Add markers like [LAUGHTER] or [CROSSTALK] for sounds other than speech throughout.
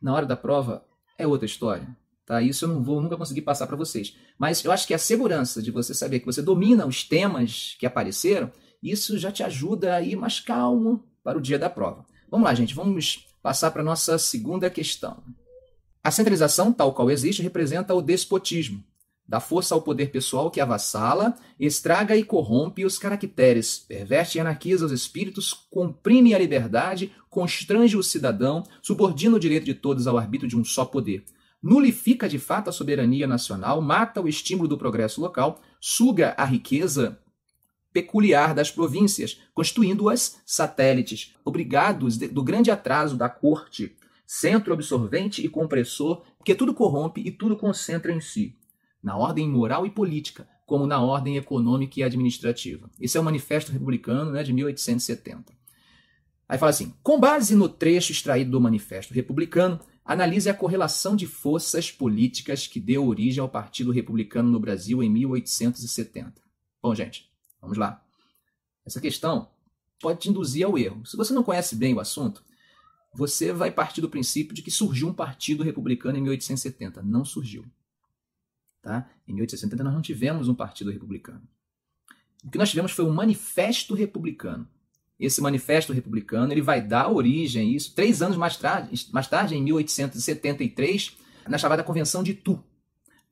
na hora da prova é outra história. Tá? Isso eu não vou nunca conseguir passar para vocês. Mas eu acho que a segurança de você saber que você domina os temas que apareceram, isso já te ajuda a ir mais calmo para o dia da prova. Vamos lá, gente, vamos passar para a nossa segunda questão. A centralização, tal qual existe, representa o despotismo, dá força ao poder pessoal que avassala, estraga e corrompe os caracteres, perverte e anarquiza os espíritos, comprime a liberdade, constrange o cidadão, subordina o direito de todos ao arbítrio de um só poder. Nulifica de fato a soberania nacional, mata o estímulo do progresso local, suga a riqueza peculiar das províncias, constituindo-as satélites, obrigados do grande atraso da corte, centro absorvente e compressor, que tudo corrompe e tudo concentra em si na ordem moral e política, como na ordem econômica e administrativa. Esse é o Manifesto Republicano né, de 1870. Aí fala assim: com base no trecho extraído do Manifesto Republicano, analise a correlação de forças políticas que deu origem ao Partido Republicano no Brasil em 1870. Bom, gente, vamos lá. Essa questão pode te induzir ao erro. Se você não conhece bem o assunto, você vai partir do princípio de que surgiu um partido republicano em 1870. Não surgiu. Tá? Em 1870 nós não tivemos um partido republicano. O que nós tivemos foi um manifesto republicano. Esse manifesto republicano ele vai dar origem a isso três anos mais tarde, mais tarde, em 1873, na chamada Convenção de Tu.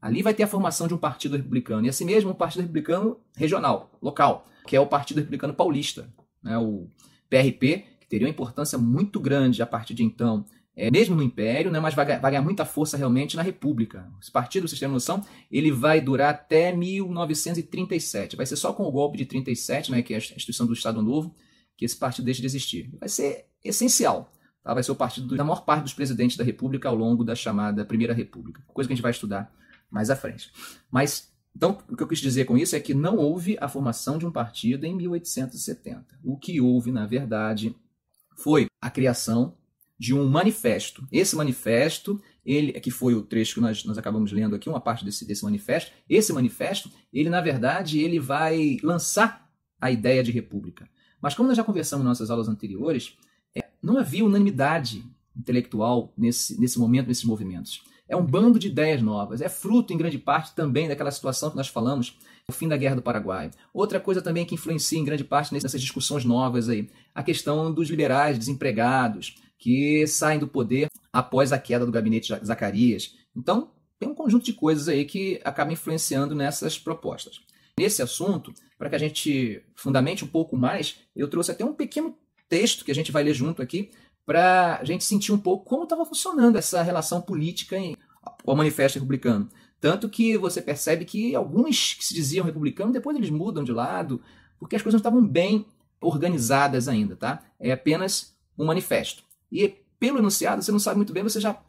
Ali vai ter a formação de um partido republicano, e assim mesmo um partido republicano regional, local, que é o Partido Republicano Paulista, né, o PRP, que teria uma importância muito grande a partir de então é, mesmo no Império, né, mas vai, vai, ganhar muita força realmente na República. Esse partido, vocês têm noção, ele vai durar até 1937. Vai ser só com o golpe de 37, né, que é a instituição do Estado Novo, que esse partido deixa de existir. Vai ser essencial. Tá? Vai ser o partido da maior parte dos presidentes da República ao longo da chamada Primeira República. Coisa que a gente vai estudar mais à frente. Mas, então, o que eu quis dizer com isso é que não houve a formação de um partido em 1870. O que houve, na verdade, foi a criação de um manifesto. Esse manifesto, ele que foi o trecho que nós, nós acabamos lendo aqui, uma parte desse, desse manifesto. Esse manifesto, ele na verdade, ele vai lançar a ideia de república. Mas como nós já conversamos em nossas aulas anteriores, é, não havia unanimidade intelectual nesse, nesse momento, nesses movimentos. É um bando de ideias novas. É fruto, em grande parte, também daquela situação que nós falamos, o fim da Guerra do Paraguai. Outra coisa também que influencia, em grande parte, nessas discussões novas aí, a questão dos liberais desempregados, que saem do poder após a queda do gabinete de Zacarias. Então, tem um conjunto de coisas aí que acaba influenciando nessas propostas. Nesse assunto, para que a gente fundamente um pouco mais, eu trouxe até um pequeno texto que a gente vai ler junto aqui, para a gente sentir um pouco como estava funcionando essa relação política com o Manifesto Republicano. Tanto que você percebe que alguns que se diziam republicanos, depois eles mudam de lado, porque as coisas não estavam bem organizadas ainda, tá? É apenas um manifesto. E pelo enunciado, você não sabe muito bem, você já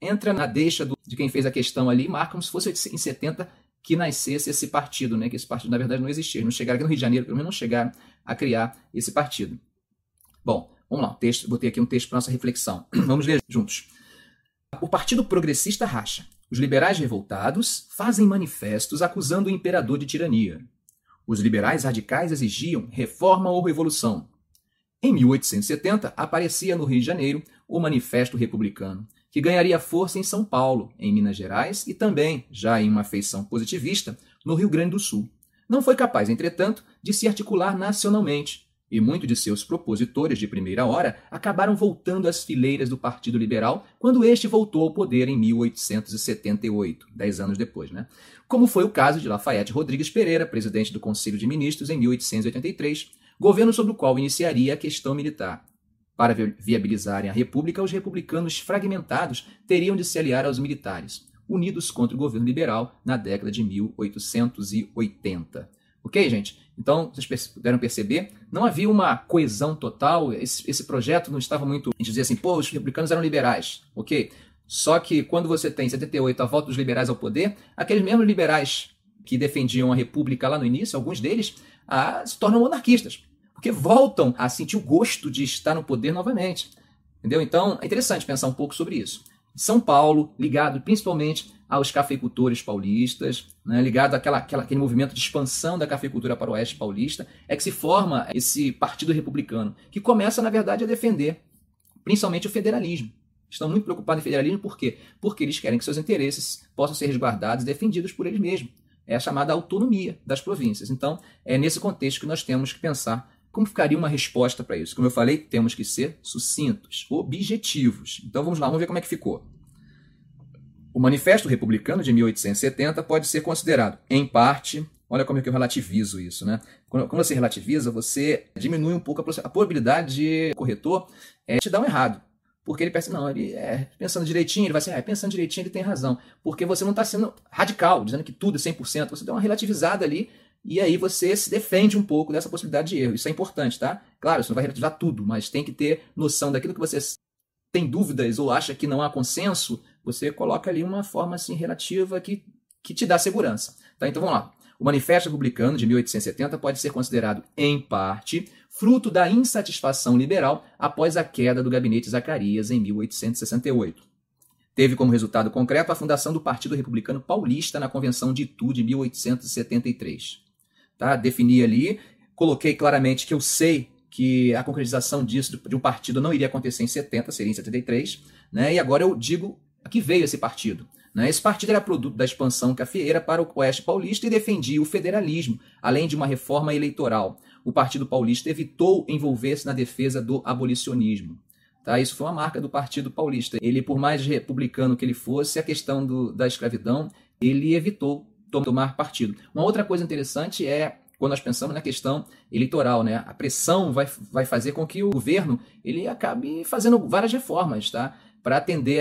entra na deixa do, de quem fez a questão ali, marca como se fosse em 70 que nascesse esse partido, né? Que esse partido, na verdade, não existia. Não chegaram aqui no Rio de Janeiro, pelo menos não chegaram a criar esse partido. Bom, vamos lá, texto, botei aqui um texto para nossa reflexão. [CLEARS THROAT] vamos ler juntos. O Partido Progressista racha. Os liberais revoltados fazem manifestos acusando o imperador de tirania. Os liberais radicais exigiam reforma ou revolução. Em 1870, aparecia no Rio de Janeiro o Manifesto Republicano, que ganharia força em São Paulo, em Minas Gerais e também, já em uma feição positivista, no Rio Grande do Sul. Não foi capaz, entretanto, de se articular nacionalmente, e muitos de seus propositores de primeira hora acabaram voltando às fileiras do Partido Liberal quando este voltou ao poder em 1878, dez anos depois, né? Como foi o caso de Lafayette Rodrigues Pereira, presidente do Conselho de Ministros em 1883, governo sobre o qual iniciaria a questão militar. Para viabilizarem a República, os republicanos fragmentados teriam de se aliar aos militares, unidos contra o governo liberal na década de 1880. Ok, gente? Então, vocês puderam perceber, não havia uma coesão total, esse, esse projeto não estava muito. A gente dizia assim, pô, os republicanos eram liberais, ok? Só que quando você tem em 78 a volta dos liberais ao poder, aqueles mesmos liberais que defendiam a República lá no início, alguns deles, ah, se tornam monarquistas porque voltam a sentir o gosto de estar no poder novamente. Entendeu? Então, é interessante pensar um pouco sobre isso. São Paulo, ligado principalmente aos cafeicultores paulistas, né, ligado àquela, àquela, àquele movimento de expansão da cafeicultura para o oeste paulista, é que se forma esse partido republicano, que começa, na verdade, a defender principalmente o federalismo. Estão muito preocupados em federalismo por quê? Porque eles querem que seus interesses possam ser resguardados e defendidos por eles mesmos. É a chamada autonomia das províncias. Então, é nesse contexto que nós temos que pensar como ficaria uma resposta para isso. Como eu falei, temos que ser sucintos, objetivos. Então vamos lá, vamos ver como é que ficou. O Manifesto Republicano de 1870 pode ser considerado, em parte, olha como é que eu relativizo isso, né? Quando, você relativiza, você diminui um pouco a, probabilidade de corretor é, te dar um errado. Porque ele pensa, não, ele é pensando direitinho, ele vai ser, é, pensando direitinho, ele tem razão. Porque você não está sendo radical, dizendo que tudo é 100%, você dá uma relativizada ali e aí você se defende um pouco dessa possibilidade de erro. Isso é importante, tá? Claro, você não vai relativizar tudo, mas tem que ter noção daquilo que você tem dúvidas ou acha que não há consenso, você coloca ali uma forma assim relativa que, que te dá segurança. Tá? Então vamos lá. O Manifesto Republicano de 1870 pode ser considerado, em parte, fruto da insatisfação liberal após a queda do gabinete Zacarias em 1868. Teve como resultado concreto a fundação do Partido Republicano Paulista na Convenção de Itu de 1873. Tá? Defini ali, coloquei claramente que eu sei que a concretização disso de um partido não iria acontecer em 70, seria em 73, né? e agora eu digo a que veio esse partido. Né? Esse partido era produto da expansão cafeeira para o Oeste Paulista e defendia o federalismo, além de uma reforma eleitoral. O Partido Paulista evitou envolver-se na defesa do abolicionismo. Tá? Isso foi uma marca do Partido Paulista. Ele, por mais republicano que ele fosse, a questão do, da escravidão, ele evitou tomar partido. Uma outra coisa interessante é quando nós pensamos na questão eleitoral, né? A pressão vai, vai fazer com que o governo ele acabe fazendo várias reformas, tá? Para atender